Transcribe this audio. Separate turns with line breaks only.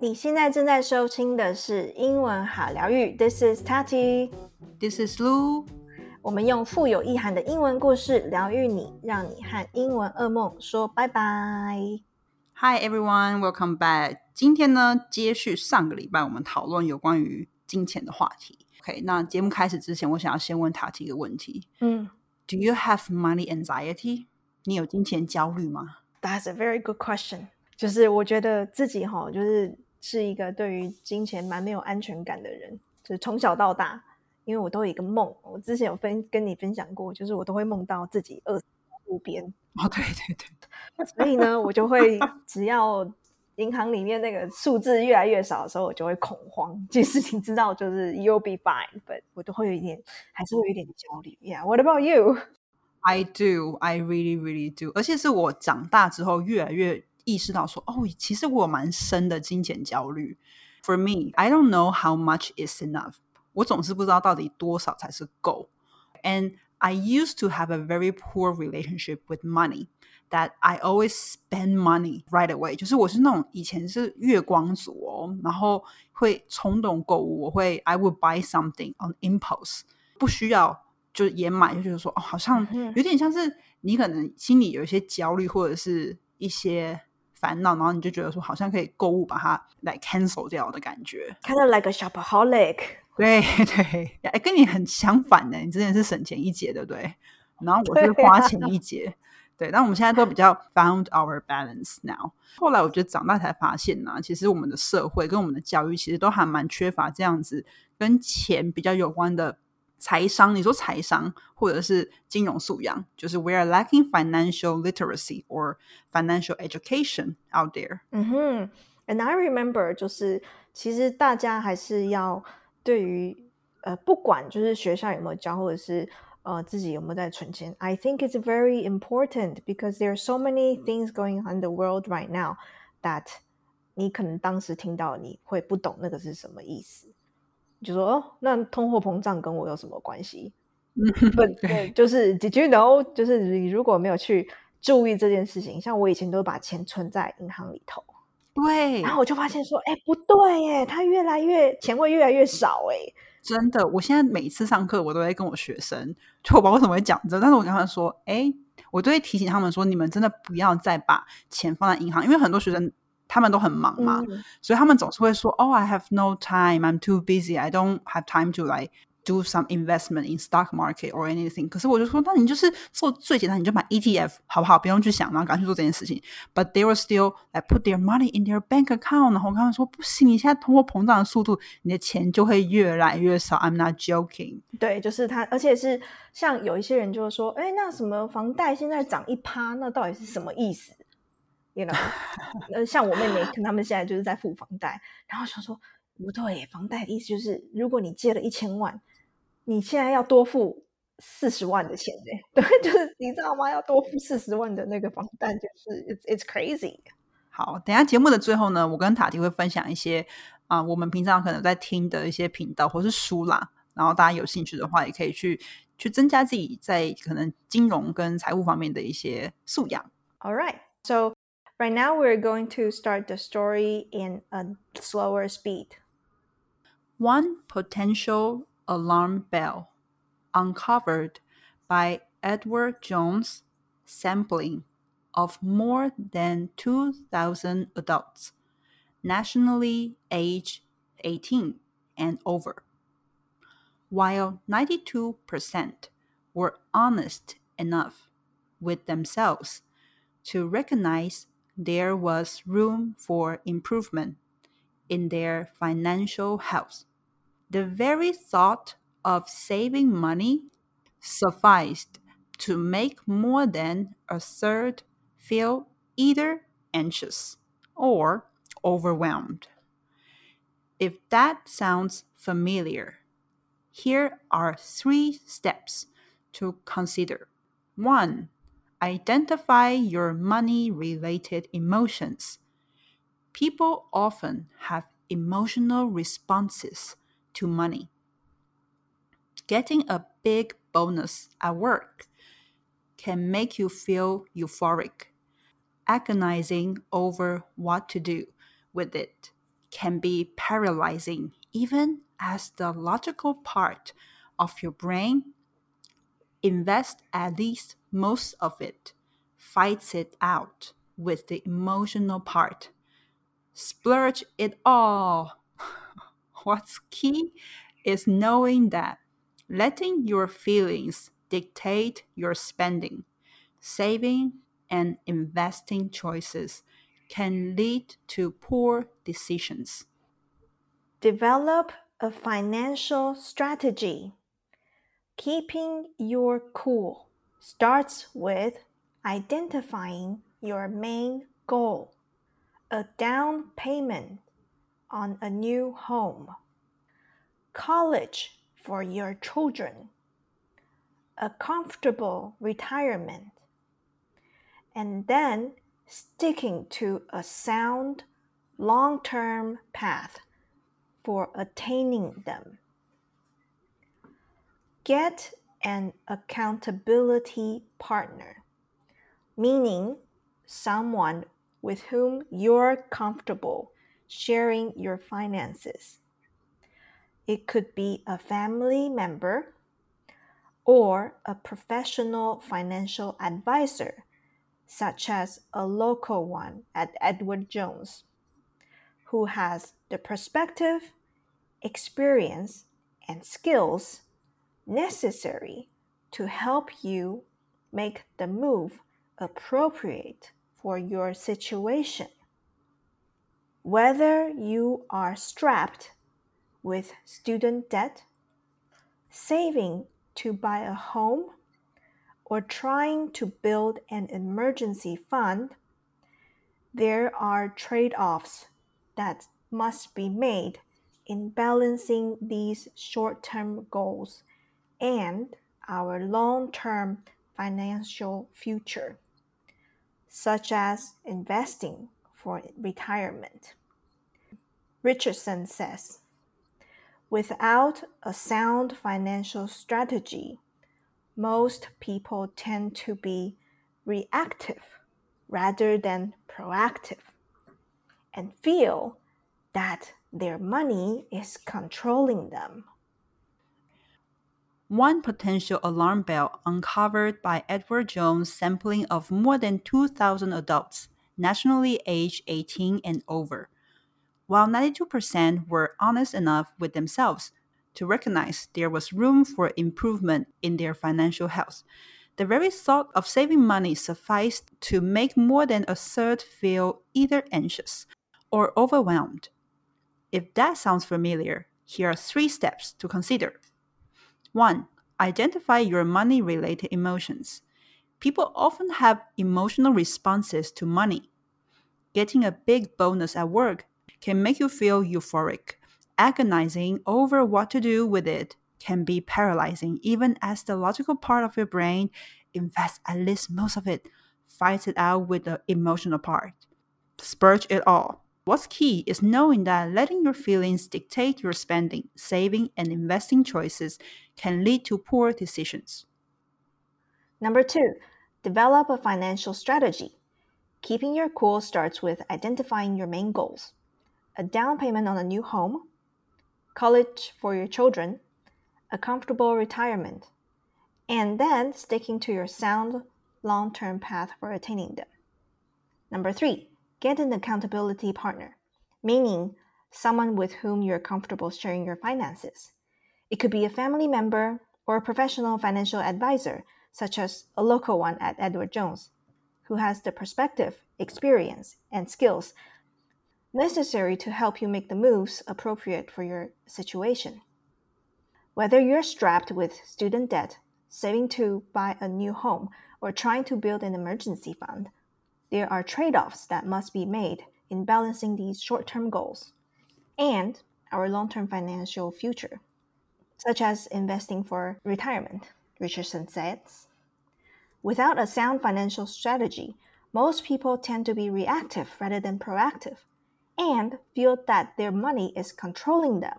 你现在正在收听的是英文好疗愈，This is Tati。
This is Lu。
我们用富有意涵的英文故事疗愈你，让你和英文噩梦说拜拜。
Hi everyone, welcome back。今天呢，接续上个礼拜我们讨论有关于金钱的话题。OK，那节目开始之前，我想要先问塔提一个问题
嗯
：Do you have money anxiety？你有金钱焦虑吗
？，That's a very good question。就是我觉得自己哈，就是是一个对于金钱蛮没有安全感的人，就是从小到大，因为我都有一个梦，我之前有分跟你分享过，就是我都会梦到自己饿路边，
哦，对对对，
所以呢，我就会只要银行里面那个数字越来越少的时候，我就会恐慌。即使你知道就是 you'll be fine，but 我都会有一点，还是会有一点焦虑。Yeah，what about
you？I do, I really, really do。而且是我长大之后越来越意识到说，哦，其实我有蛮深的金钱焦虑。For me, I don't know how much is enough。我总是不知道到底多少才是够。And I used to have a very poor relationship with money. That I always spend money right away，就是我是那种以前是月光族哦，然后会冲动购物，我会 I would buy something on impulse，不需要就也买，就觉得说哦，好像
嗯哼
有点像是你可能心里有一些焦虑或者是一些 烦恼，然后你就觉得说好像可以购物把它来 cancel 掉的感觉。
Kind of like a shopaholic。
对对，哎，跟你很相反呢，你之前是省钱一节，对不对？然后我是花钱一节，对。但我们现在都比较 found our balance now。后来我觉得长大才发现呢、其实我们的社会跟我们的教育其实都还蛮缺乏这样子跟钱比较有关的财商。你说财商或者是金融素养，就是 we are lacking financial literacy or financial education out there。
嗯哼，And I remember，就是其实大家还是要对于呃，不管就是学校有没有教，或者是呃自己有没有在存钱，I think it's very important because there are so many things going on in the world right now that 你可能当时听到你会不懂那个是什么意思，你 就说哦，那通货膨胀跟我有什么关系？不，对，就是 Did you know？就是你如果没有去注意这件事情，像我以前都把钱存在银行里头。
对，
然后我就发现说，哎，不对耶，它越来越钱会越来越少哎。
真的，我现在每次上课，我都会跟我学生，就我不知道为什么会讲这，但是我跟他们说，哎，我都会提醒他们说，你们真的不要再把钱放在银行，因为很多学生他们都很忙嘛，
嗯
所以他们总是会说，哦、i have no time, I'm too busy, I don't have time to like do some investment in stock market or anything。可是我就说，那你就是做最简单，你就买 ETF 好不好？不用去想，然后赶快去做这件事情。But they were still like put their money in their bank account。然后我跟他们说，不行，你现在通货膨胀的速度，你的钱就会越来越少。I'm not joking。
对，就是他，而且是像有一些人就会说，哎，那什么房贷现在涨一趴，那到底是什么意思？You know，呃，像我妹妹，跟他们现在就是在付房贷，然后想说，不对，房贷的意思就是，如果你借了一千万，你现在要多付四十万的钱呢？对，就是你知道吗？要多付四十万的那个房贷，就是 it's it's crazy。
好，等一下节目的最后呢，我跟塔迪会分享一些啊、我们平常可能在听的一些频道或是书啦，然后大家有兴趣的话，也可以去去增加自己在可能金融跟财务方面的一些素养。
All right. So right now we're going to start the story in a slower speed.
One potential alarm bell uncovered by Edward Jones sampling of more than 2,000 adults nationally aged 18 and over. While 92% were honest enough with themselves to recognize there was room for improvement in their financial health. The very thought of saving money sufficed to make more than a third feel either anxious or overwhelmed. If that sounds familiar, here are three steps to consider. One, identify your money related emotions. People often have emotional responses to money. Getting a big bonus at work can make you feel euphoric, agonizing over what to do with it can be paralyzing, even as the logical part of your brain invest at least most of it, fights it out with the emotional part. Splurge it all. What's key is knowing that letting your feelings dictate your spending, saving, and investing choices can lead to poor decisions.
Develop a financial strategy. Keeping your cool starts with identifying your main goal a down payment on a new home, college for your children, a comfortable retirement, and then sticking to a sound, long term path for attaining them. Get an accountability partner, meaning someone with whom you're comfortable sharing your finances. It could be a family member or a professional financial advisor such as a local one at Edward Jones, who has the perspective, experience, and skills necessary to help you make the move appropriate for your situation. Whether you are strapped with student debt, saving to buy a home, or trying to build an emergency fund, there are trade offs that must be made in balancing these short term goals and our long term financial future, such as investing for retirement. Richardson says, without a sound financial strategy, most people tend to be reactive rather than proactive and feel that their money is controlling them.
One potential alarm bell uncovered by Edward Jones' sampling of more than 2,000 adults nationally aged 18 and over. While 92% were honest enough with themselves to recognize there was room for improvement in their financial health. The very thought of saving money sufficed to make more than a third feel either anxious or overwhelmed. If that sounds familiar, here are three steps to consider. 1. Identify your money related emotions. People often have emotional responses to money. Getting a big bonus at work can make you feel euphoric agonizing over what to do with it can be paralyzing, even as the logical part of your brain invests at least most of it, fights it out with the emotional part. Spurge it all. What's key is knowing that letting your feelings dictate your spending, saving, and investing choices can lead to poor decisions.
Number two, develop a financial strategy. Keeping your cool starts with identifying your main goals a down payment on a new home, college for your children, a comfortable retirement, and then sticking to your sound long term path for attaining them. Number three, get an accountability partner, meaning someone with whom you're comfortable sharing your finances. It could be a family member or a professional financial advisor, such as a local one at Edward Jones, who has the perspective, experience, and skills necessary to help you make the moves appropriate for your situation. Whether you're strapped with student debt, saving to buy a new home, or trying to build an emergency fund, there are trade offs that must be made in balancing these short term goals and our long term financial future, such as investing for retirement, Richardson says. Without a sound financial strategy, most people tend to be reactive rather than proactive and feel that their money is controlling them.